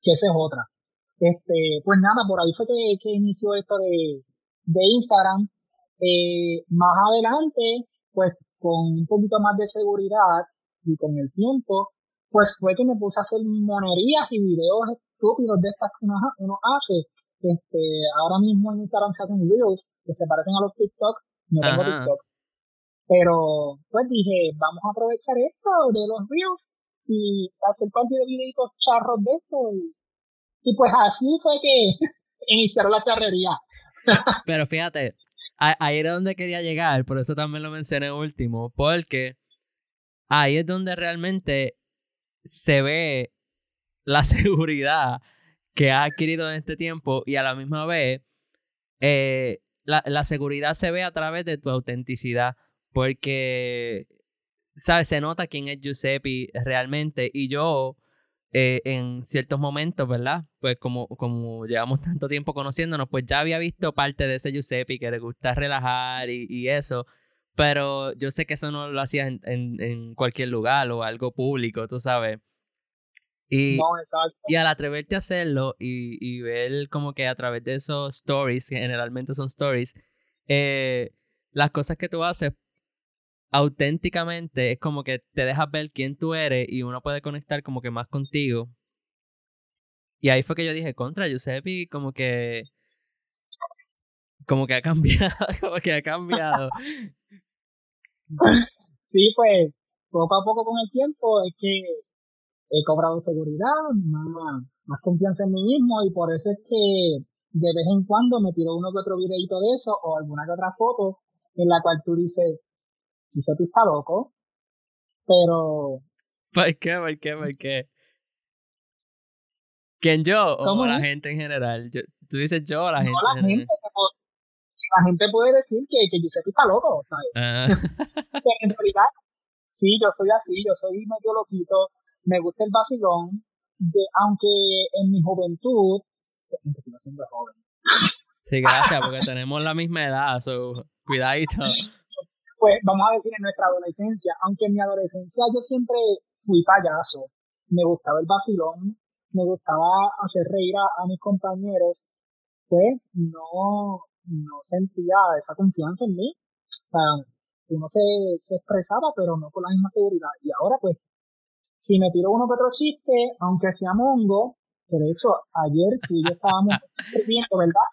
que esa es otra. Este, pues nada, por ahí fue que, que inició esto de, de Instagram. Eh, más adelante, pues con un poquito más de seguridad y con el tiempo, pues fue que me puse a hacer monerías y videos estúpidos de estas que uno, hace. Este, ahora mismo en Instagram se hacen reels que se parecen a los TikTok, no tengo TikTok. Pero pues dije, vamos a aprovechar esto de los reels y hacer parte de videitos charros de esto. Y, y pues así fue que iniciaron la charrería. Pero fíjate, ahí era donde quería llegar, por eso también lo mencioné último, porque ahí es donde realmente se ve la seguridad que ha adquirido en este tiempo y a la misma vez eh, la, la, seguridad se ve a través de tu autenticidad, porque, ¿sabes? Se nota quién es Giuseppe realmente y yo eh, en ciertos momentos, ¿verdad? Pues como, como llevamos tanto tiempo conociéndonos, pues ya había visto parte de ese Giuseppe que le gusta relajar y, eso, pero yo sé que eso no lo hacía en, en, cualquier lugar o algo público, tú sabes. Y, y al atreverte a hacerlo y, y, ver como que a través de esos stories, que generalmente son stories, eh, las cosas que tú haces auténticamente es como que te dejas ver quién tú eres y uno puede conectar como que más contigo. Y ahí fue que yo dije, contra Giuseppe, como que. Como que ha cambiado, como que ha cambiado. Sí, pues, poco a poco con el tiempo es que he cobrado seguridad, más, más confianza en mí mismo y por eso es que de vez en cuando me tiro uno que otro videito de eso o alguna que otra foto en la cual tú dices, Giuseppe está loco, pero... ¿Por qué? ¿Por qué? ¿Por qué? ¿Quién yo o la gente en general? tú dices yo o la gente. La gente, la gente puede decir que, que Giuseppe está loco, ¿sabes? Ah. Pero en realidad, sí, yo soy así, yo soy medio loquito, me gusta el vacilón, de, aunque en mi juventud, aunque sigo siendo joven, Sí, gracias, porque tenemos la misma edad, so, cuidadito. Pues vamos a decir en nuestra adolescencia, aunque en mi adolescencia yo siempre fui payaso, me gustaba el vacilón, me gustaba hacer reír a, mis compañeros, pues no, no sentía esa confianza en mí. O sea, uno se, se expresaba, pero no con la misma seguridad. Y ahora, pues, si me tiro uno que otro chiste, aunque sea mongo, que de hecho ayer tú y yo estábamos viendo, ¿verdad?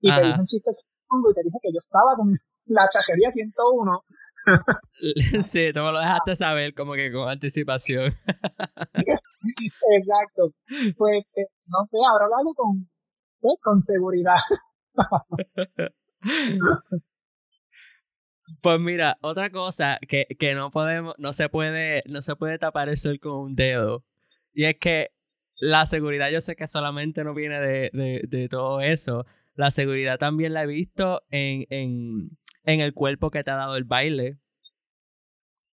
Y te dije un chiste mongo y te dije que yo estaba con la chajería 101 sí, tú me lo dejaste saber como que con anticipación. Exacto. Pues, eh, no sé, ahora lo con, pues, con seguridad. Pues mira, otra cosa que, que, no podemos, no se puede, no se puede tapar el sol con un dedo. Y es que la seguridad, yo sé que solamente no viene de, de, de todo eso. La seguridad también la he visto en, en, en el cuerpo que te ha dado el baile.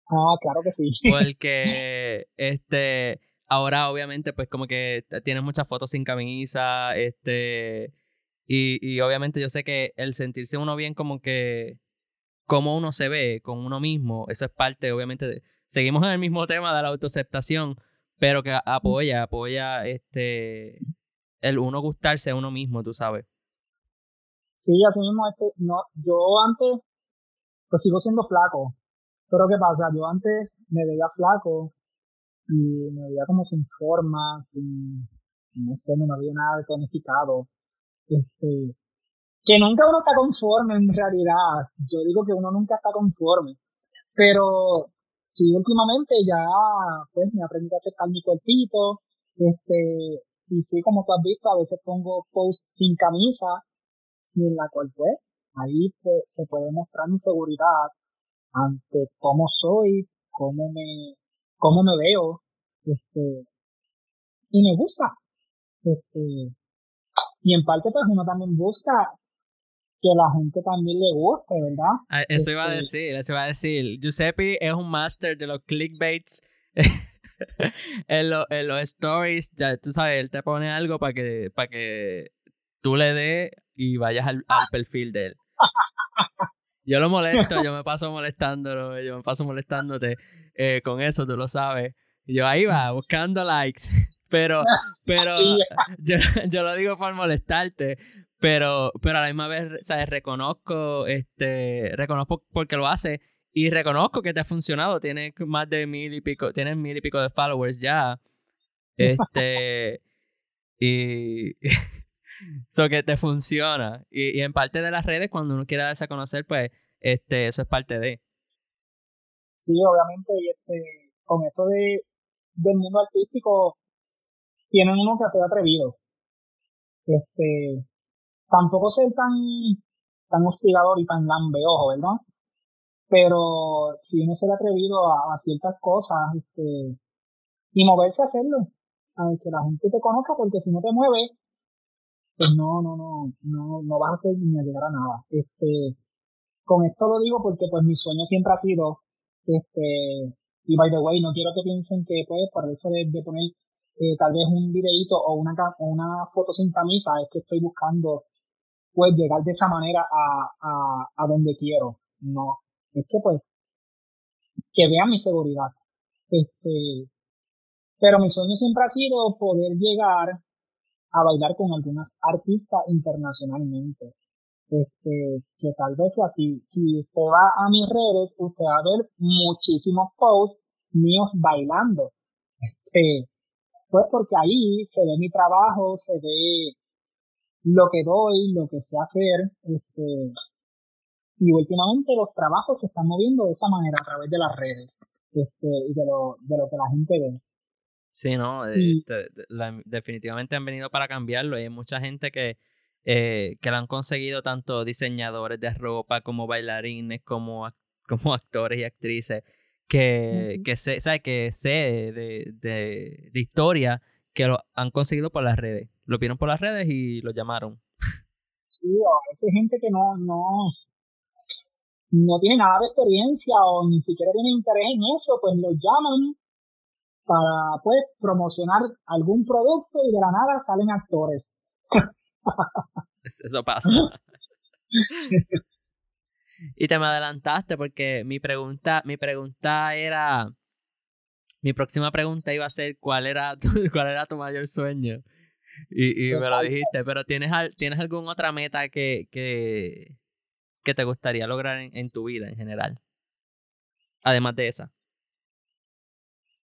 Ah, claro que sí. Porque, este, ahora obviamente pues como que tienes muchas fotos sin camisa, este, y, y obviamente yo sé que el sentirse uno bien como que, como uno se ve con uno mismo, eso es parte obviamente de, seguimos en el mismo tema de la autoaceptación, pero que apoya, apoya, este, el uno gustarse a uno mismo, tú sabes. Sí, así mismo, este, no, yo antes, pues sigo siendo flaco, pero ¿qué pasa? Yo antes me veía flaco y me veía como sin forma, sin, no sé, no me veía nada tonificado. Este, que nunca uno está conforme en realidad. Yo digo que uno nunca está conforme. Pero sí, últimamente ya, pues, me aprendí a aceptar mi cuerpito. Este, y sí, como tú has visto, a veces pongo post sin camisa, y en la cual pues ahí se puede mostrar mi seguridad ante cómo soy, cómo me, cómo me veo, este, y me gusta, este, y en parte pues uno también busca que la gente también le guste, ¿verdad? Ah, eso iba a este decir, eso iba a decir. Giuseppe es un máster de los clickbaits. en, en, los stories, ya, tú sabes, él te pone algo para que, para que tú le des y vayas al, perfil de él. Yo lo molesto, yo me paso molestándolo, yo me paso molestándote eh, con eso, tú lo sabes. yo ahí va, buscando likes. Pero, pero yo, yo, lo digo por molestarte, pero, pero a la misma vez, ¿sabes? Reconozco, este, reconozco porque lo hace y reconozco que te ha funcionado. Tienes más de mil y pico, tienes mil y pico de followers ya. Este, y, so que te funciona. Y, y, en parte de las redes, cuando uno quiera darse a conocer, pues este, eso es parte de. Sí, obviamente, y este, con esto de, del mundo artístico, tienen uno que ser atrevido. Este, tampoco ser tan, tan hostigador y tan lambeojo, ¿verdad? Pero si uno se atrevido a, ciertas cosas, este, y moverse a hacerlo, a que la gente te conozca, porque si no te mueves, pues no, no, no, no, no vas a hacer ni a llegar a nada. Este, con esto lo digo porque pues mi sueño siempre ha sido, este, y by the way, no quiero que piensen que pues por el hecho de, poner eh, tal vez un videito o una, o una foto sin camisa es que estoy buscando pues llegar de esa manera a, a, a donde quiero. No, es que pues que vean mi seguridad. Este, pero mi sueño siempre ha sido poder llegar a bailar con algunas artistas internacionalmente. Este, que tal vez así, si usted va a mis redes, usted va a ver muchísimos posts míos bailando. Este, pues porque ahí se ve mi trabajo, se ve lo que doy, lo que sé hacer, este, y últimamente los trabajos se están moviendo de esa manera a través de las redes, este, y de lo, de lo que la gente ve. Sí, no, este, definitivamente han venido para cambiarlo y hay mucha gente que, eh, que lo han conseguido, tanto diseñadores de ropa como bailarines, como, como actores y actrices, que, que sé, ¿sabe? que sé de, de, de, historia que lo han conseguido por las redes. Lo vieron por las redes y lo llamaron. Sí, a veces gente que no, no, no tiene nada de experiencia o ni siquiera tiene interés en eso, pues lo llaman para pues promocionar algún producto y de la nada salen actores. Eso pasa. y te me adelantaste porque mi pregunta, mi pregunta era, mi próxima pregunta iba a ser cuál era tu, cuál era tu mayor sueño. Y, y me lo dijiste, pero ¿tienes, ¿tienes alguna otra meta que, que, que te gustaría lograr en, tu vida en general? Además de esa.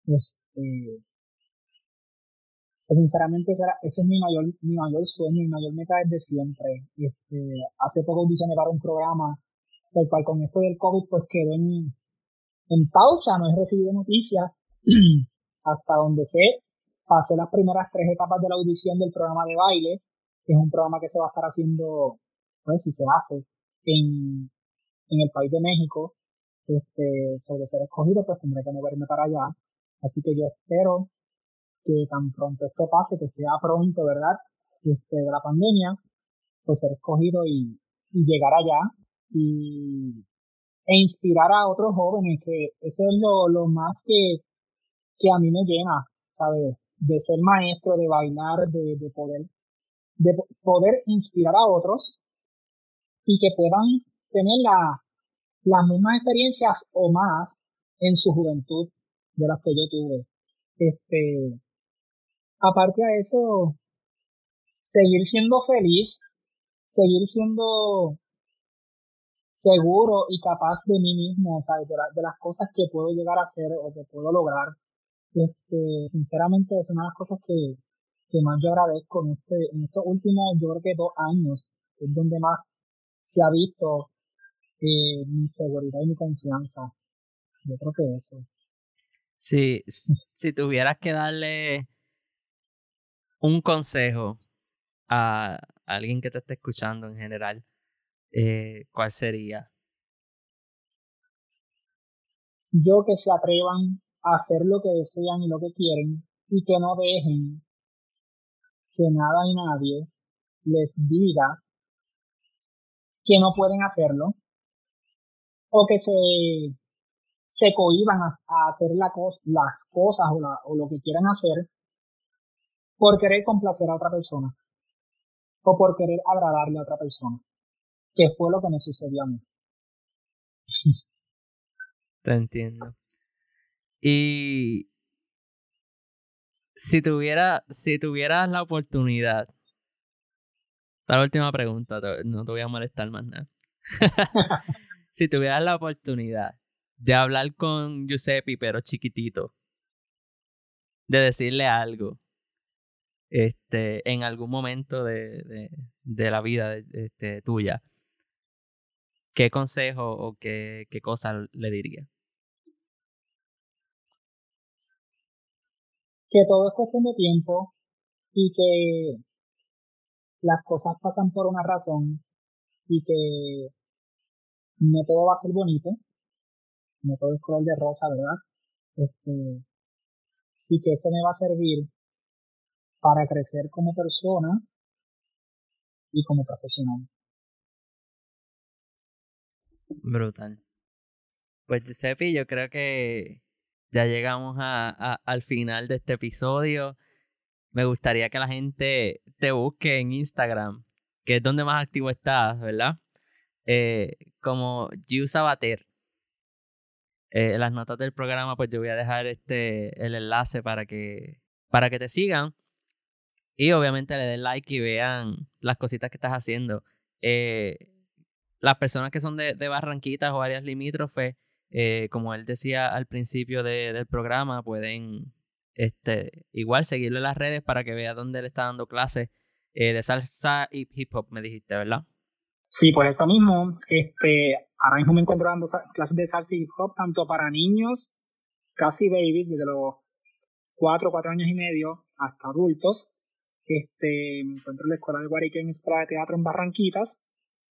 Este, pues, sinceramente ese, es mi mayor, mi mayor sueño, mi mayor meta desde siempre. Este, hace poco audicioné para un programa, el cual con esto del COVID pues quedó en, en pausa, no he recibido noticias, hasta donde sé, pasé las primeras tres etapas de la audición del programa de baile, que es un programa que se va a estar haciendo, pues si se hace, en, en el país de México, este, sobre ser escogido, pues tendré que moverme para allá. Así que yo espero que tan pronto esto pase, que sea pronto, ¿verdad? Este, de la pandemia, pues ser escogido y, y llegar allá y, e inspirar a otros jóvenes, que eso es lo, lo más que, que a mí me llena, ¿sabes? De ser maestro, de bailar, de, de poder, de poder inspirar a otros y que puedan tener la, las mismas experiencias o más en su juventud de las que yo tuve. Este, aparte de eso, seguir siendo feliz, seguir siendo seguro y capaz de mí mismo, ¿sabes? De, las cosas que puedo llegar a hacer o que puedo lograr. Este, sinceramente, es una de las cosas que, que más yo agradezco en, este, en estos últimos, yo creo que dos años, es donde más se ha visto eh, mi seguridad y mi confianza. Yo creo que eso. Sí, si tuvieras que darle un consejo a alguien que te esté escuchando en general, eh, ¿cuál sería? Yo que se atrevan hacer lo que desean y lo que quieren y que no dejen que nada y nadie les diga que no pueden hacerlo o que se, se cohiban a, hacer la las cosas o lo que quieran hacer por querer complacer a otra persona o por querer agradarle a otra persona que fue lo que me sucedió a mí. Te entiendo. Y si tuviera, si tuvieras la oportunidad, la última pregunta, no te voy a molestar más nada. si tuvieras la oportunidad de hablar con Giuseppe, pero chiquitito, de decirle algo, este, en algún momento de, de, la vida este, tuya, ¿qué consejo o qué, qué cosa le diría? Que todo es cuestión de tiempo y que las cosas pasan por una razón y que no todo va a ser bonito, no todo es color de rosa, ¿verdad? Este, y que eso me va a servir para crecer como persona y como profesional. Brutal. Pues Giuseppe, yo creo que ya llegamos a, al final de este episodio. Me gustaría que la gente te busque en Instagram, que es donde más activo estás, ¿verdad? Eh, como Giusabater. Eh, en las notas del programa, pues yo voy a dejar este el enlace para que, para que te sigan. Y obviamente le den like y vean las cositas que estás haciendo. Eh, las personas que son de, de Barranquitas o áreas limítrofes, eh, como él decía al principio del programa, pueden este, igual seguirle en las redes para que vea dónde le está dando clases eh, de salsa y hip hop, me dijiste, ¿verdad? Sí, por eso mismo, este, ahora mismo me encuentro dando clases de salsa y hip hop tanto para niños, casi babies, desde los 4, 4 años y medio hasta adultos. Este, me encuentro en la escuela de Guariquén, Escuela de Teatro en Barranquitas,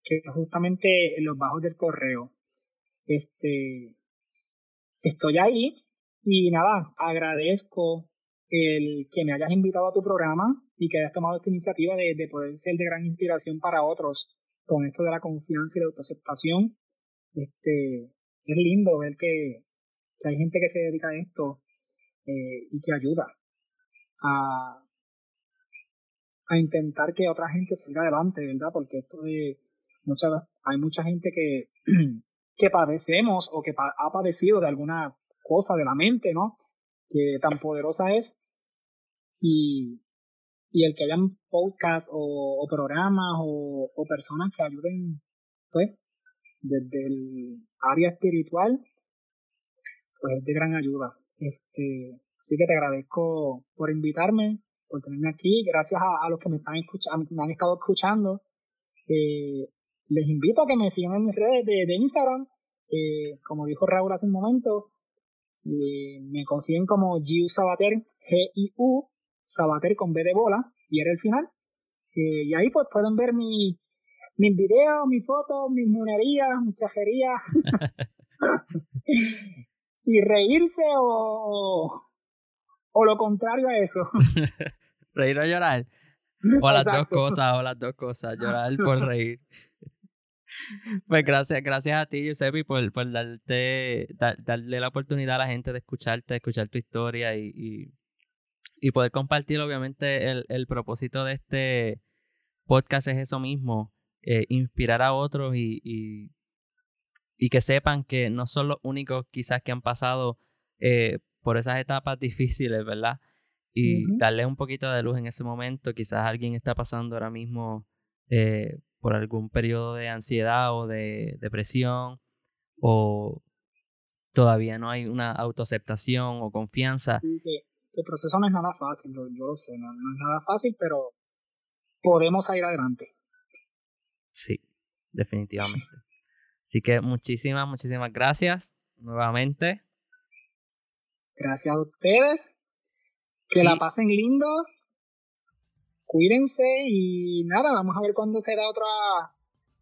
que es justamente en los bajos del correo. Este, estoy ahí y nada, agradezco el que me hayas invitado a tu programa y que hayas tomado esta iniciativa de, de poder ser de gran inspiración para otros con esto de la confianza y la autoaceptación. Este, es lindo ver que, que hay gente que se dedica a esto eh, y que ayuda a, a intentar que otra gente siga adelante, ¿verdad? Porque esto de mucha, hay mucha gente que, que padecemos o que ha padecido de alguna cosa de la mente, ¿no? Que tan poderosa es. Y, y el que hayan podcasts o, programas o, o, personas que ayuden, pues, desde el área espiritual, pues es de gran ayuda. Este, así que te agradezco por invitarme, por tenerme aquí. Gracias a, los que me están escuchando, me han estado escuchando. Eh, les invito a que me sigan en mis redes de, de Instagram. Eh, como dijo Raúl hace un momento, eh, me consiguen como Giu Sabater, G-I-U, Sabater con B de bola, y era el final. Eh, y ahí pues pueden ver mi, mis videos, mis fotos, mis monerías, mis chajerías. y reírse o, o lo contrario a eso. reír o llorar. O las dos cosas, o las dos cosas, llorar por reír. Pues gracias, gracias a ti, Giuseppe, por, por darte, darle la oportunidad a la gente de escucharte, de escuchar tu historia y, y, poder compartir, obviamente, el, el, propósito de este podcast es eso mismo, eh, inspirar a otros y, y, y, que sepan que no son los únicos quizás que han pasado eh, por esas etapas difíciles, ¿verdad? Y darle un poquito de luz en ese momento, quizás alguien está pasando ahora mismo eh, por algún periodo de ansiedad o de depresión o todavía no hay una autoaceptación o confianza. Sí, que, el proceso no es nada fácil, yo, lo sé, no, es nada fácil, pero podemos salir adelante. Sí, definitivamente. Así que muchísimas, muchísimas gracias nuevamente. Gracias a ustedes. Que la pasen lindo cuídense y nada, vamos a ver cuándo se da otra,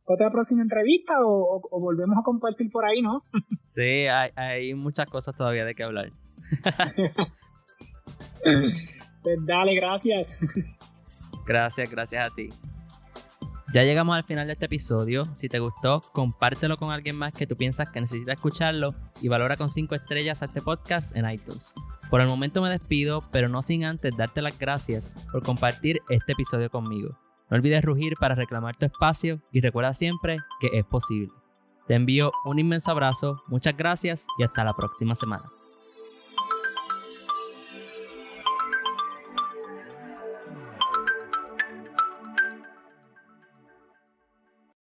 otra próxima entrevista o, volvemos a compartir por ahí, ¿no? Sí, hay, hay muchas cosas todavía de qué hablar. pues dale, gracias. Gracias, gracias a ti. Ya llegamos al final de este episodio. Si te gustó, compártelo con alguien más que tú piensas que necesita escucharlo y valora con 5 estrellas a este podcast en iTunes. Por el momento me despido, pero no sin antes darte las gracias por compartir este episodio conmigo. No olvides rugir para reclamar tu espacio y recuerda siempre que es posible. Te envío un inmenso abrazo, muchas gracias y hasta la próxima semana.